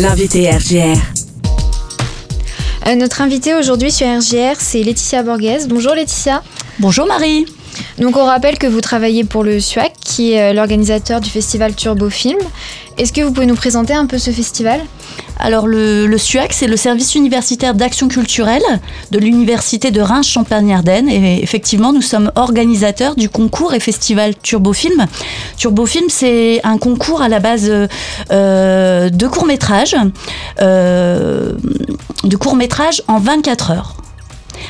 L'invité RGR. Euh, notre invitée aujourd'hui sur RGR, c'est Laetitia Borges. Bonjour Laetitia. Bonjour Marie. Donc on rappelle que vous travaillez pour le SUAC, qui est euh, l'organisateur du festival Turbo Film. Est-ce que vous pouvez nous présenter un peu ce festival? Alors le, SUAC, c'est le service universitaire d'action culturelle de l'université de Reims-Champagne-Ardenne. Et effectivement, nous sommes organisateurs du concours et festival Turbofilm. Turbofilm, c'est un concours à la base euh, de courts-métrages, euh, de courts-métrages en 24 heures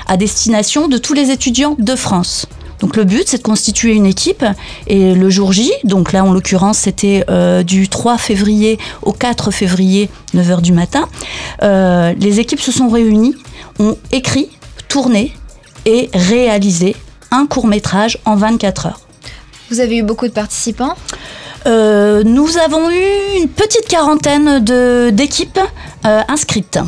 à destination de tous les étudiants de France. Donc le but, c'est de constituer une équipe et le jour J, donc là en l'occurrence c'était euh, du 3 février au 4 février, 9h du matin, euh, les équipes se sont réunies, ont écrit, tourné et réalisé un court métrage en 24 heures. Vous avez eu beaucoup de participants? Euh, Nous avons eu une petite quarantaine d'équipes inscrites.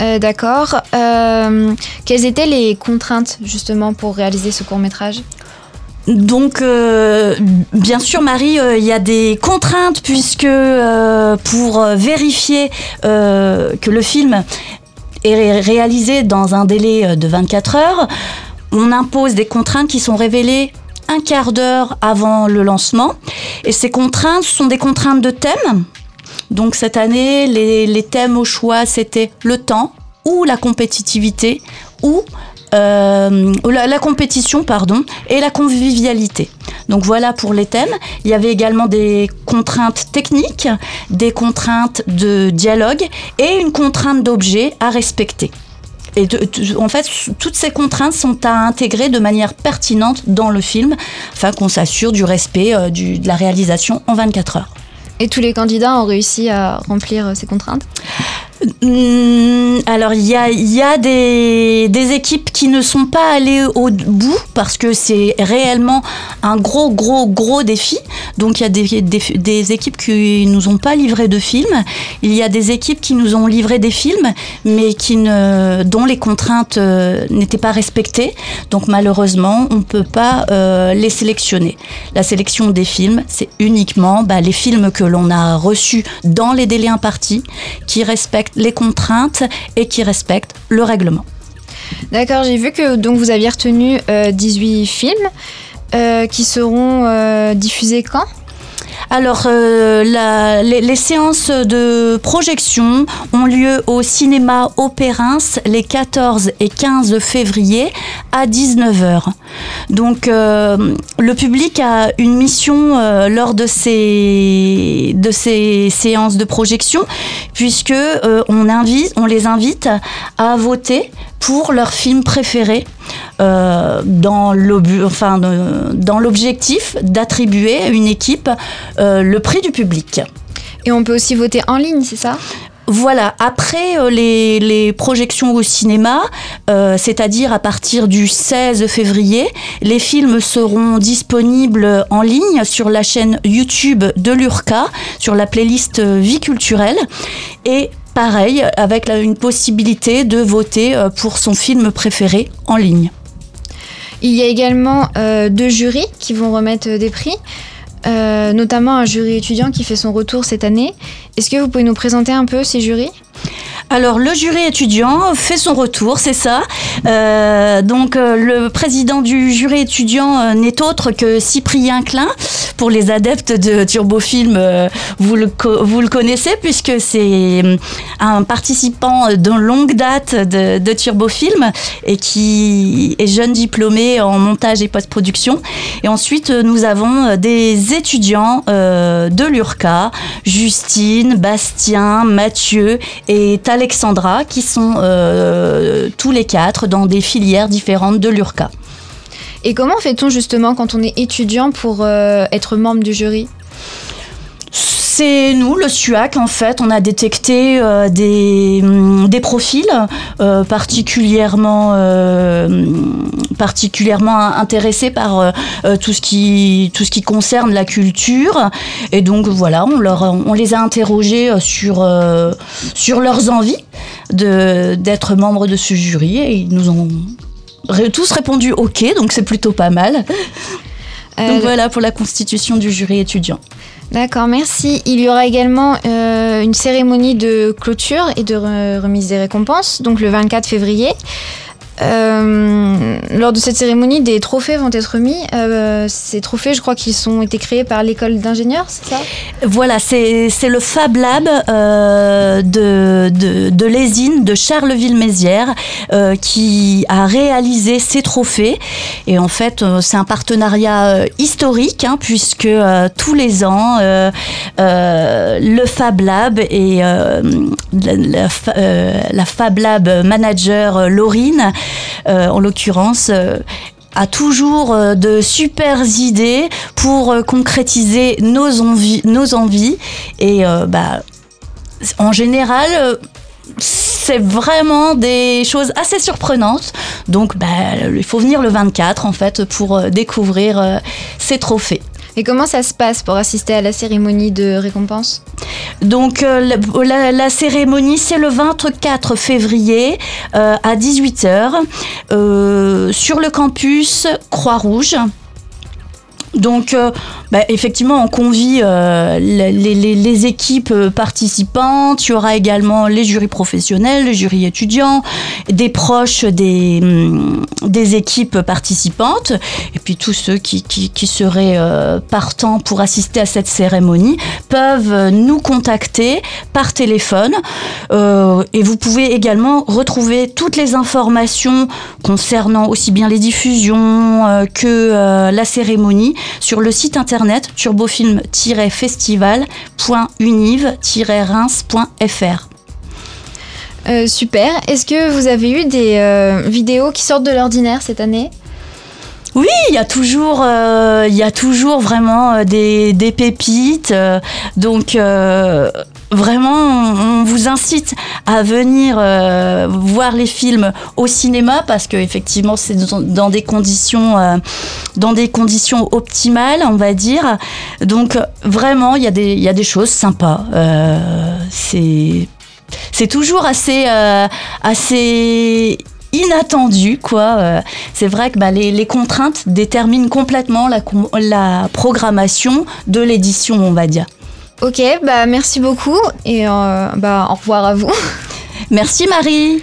Euh, d'accord. Euh, quelles étaient les contraintes justement pour réaliser ce court métrage donc, euh, bien sûr, Marie, il y a des contraintes puisque pour vérifier que le film est réalisé dans un délai de 24 heures, on impose des contraintes qui sont révélées un quart d'heure avant le lancement. Et ces contraintes sont des contraintes de thème. Donc cette année, les, thèmes au choix, c'était le temps ou la compétitivité ou euh, la, compétition pardon, et la convivialité. Donc voilà pour les thèmes. Il y avait également des contraintes techniques, des contraintes de dialogue et une contrainte d'objet à respecter. Et en fait, toutes ces contraintes sont à intégrer de manière pertinente dans le film, afin qu'on s'assure du respect euh, de la réalisation en 24 heures. Et tous les candidats ont réussi à remplir euh, ces contraintes alors il y a, des, équipes qui ne sont pas allées au bout parce que c'est réellement un gros gros gros défi. Donc il y a des, équipes qui nous ont pas livré de films. Il y a des équipes qui nous ont livré des films mais dont les contraintes euh, n'étaient pas respectées. Donc malheureusement on ne peut pas euh, les sélectionner. La sélection des films c'est uniquement bah, les films que l'on a reçus dans les délais impartis qui respectent les contraintes et qui respectent le règlement. D'accord, j'ai vu que donc vous aviez retenu 18 euh, films euh, qui seront euh, diffusés quand? Alors, euh, les, séances de projection ont lieu au cinéma Opérins les 14 et 15 février à 19h. Donc, euh, le public a une mission euh, lors de ces, séances de projection, puisque on, invite, on les invite à voter pour leur film préféré euh, dans l'objectif d'attribuer à une équipe euh, le prix du public. Et on peut aussi voter en ligne, c'est ça? Voilà, après euh, les, projections au cinéma, c'est-à-dire à partir du 16 février, les films seront disponibles en ligne sur la chaîne YouTube de l'URCA, sur la playlist Vie culturelle. Et pareil, avec une possibilité de voter euh, pour son film préféré en ligne. Il y a également euh, deux jurys qui vont remettre des prix. Euh, notamment un jury étudiant qui fait son retour cette année. Est-ce que vous pouvez nous présenter un peu ces jurys? Alors le jury étudiant fait son retour, c'est ça. Euh, donc euh, le président du jury étudiant euh, n'est autre que Cyprien Klein. Pour les adeptes de Turbofilm, vous le, vous le connaissez puisque c'est un participant de longue date de, Turbofilm et qui est jeune diplômé en montage et post-production. Et ensuite nous avons des étudiants de l'URCA, Justine, Bastien, Mathieu et Alexandra, qui sont euh, tous les quatre dans des filières différentes de l'URCA. Et comment fait-on justement quand on est étudiant pour euh, être membre du jury? C'est nous, le SUAC, en fait. On a détecté euh, des, hum, des, profils euh, particulièrement, euh, particulièrement intéressés par tout, ce qui, concerne la culture. Et donc, voilà, on les a interrogés sur, sur leurs envies d'être membres de ce jury et ils nous ont tous répondu OK, donc c'est plutôt pas mal. Donc voilà pour la constitution du jury étudiant. D'accord, merci. Il y aura également une cérémonie de clôture et de remise des récompenses, donc le 24 février. Euh, lors de cette cérémonie, des trophées vont être mis. Euh, ces trophées, je crois qu'ils ont été créés par l'école d'ingénieurs, c'est ça? Voilà, c'est le Fab Lab euh, de, de, de l'ESIN de Charleville-Mézières qui a réalisé ces trophées. Et en fait, c'est un partenariat historique, hein, puisque tous les ans, le Fab Lab et la, la, Fab Lab manager Laurine euh, en l'occurrence euh, a toujours euh, de super idées pour concrétiser nos envies, nos envies. Et bah, en général, c'est vraiment des choses assez surprenantes. Donc, bah, il faut venir le 24 en fait pour découvrir ces trophées. Et comment ça se passe pour assister à la cérémonie de récompense? Donc euh, la, cérémonie, c'est le 24 février euh, à 18h euh, sur le campus Croix-Rouge. Donc, euh, bah, effectivement, on convie euh, les, équipes participantes. Il y aura également les jurys professionnels, les jurys étudiants, des proches des, hum, équipes participantes, et puis tous ceux qui, seraient euh, partants pour assister à cette cérémonie peuvent nous contacter par téléphone. et vous pouvez également retrouver toutes les informations concernant aussi bien les diffusions que la cérémonie sur le site internet turbofilm-festival.univ-reims.fr. Euh, super. Est-ce que vous avez eu des euh, vidéos qui sortent de l'ordinaire cette année? Oui, il y a toujours, euh, il y a toujours vraiment des, des pépites. donc vraiment, on, vous incite à venir euh, voir les films au cinéma parce que effectivement, c'est dans, des conditions, euh, dans des conditions optimales, on va dire. Donc vraiment, il y a des, y a des choses sympas. Euh, c'est c'est toujours assez, assez inattendu quoi. c'est vrai que bah, les, contraintes déterminent complètement la programmation de l'édition, on va dire. Ok, bah merci beaucoup et euh, bah, au revoir à vous. Merci Marie.